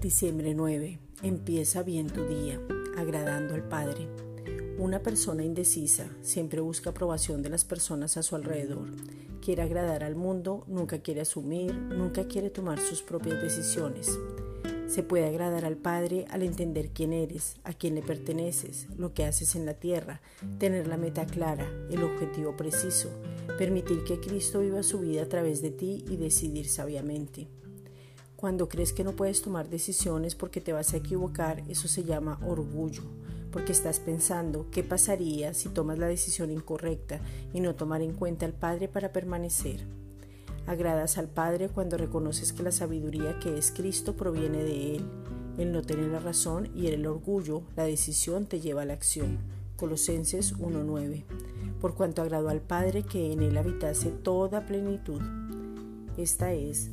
Diciembre 9. Empieza bien tu día, agradando al Padre. Una persona indecisa siempre busca aprobación de las personas a su alrededor. Quiere agradar al mundo, nunca quiere asumir, nunca quiere tomar sus propias decisiones. Se puede agradar al Padre al entender quién eres, a quién le perteneces, lo que haces en la tierra, tener la meta clara, el objetivo preciso, permitir que Cristo viva su vida a través de ti y decidir sabiamente. Cuando crees que no puedes tomar decisiones porque te vas a equivocar, eso se llama orgullo, porque estás pensando qué pasaría si tomas la decisión incorrecta y no tomar en cuenta al Padre para permanecer. Agradas al Padre cuando reconoces que la sabiduría que es Cristo proviene de Él. El no tener la razón y el orgullo, la decisión te lleva a la acción. Colosenses 1.9. Por cuanto agradó al Padre que en Él habitase toda plenitud. Esta es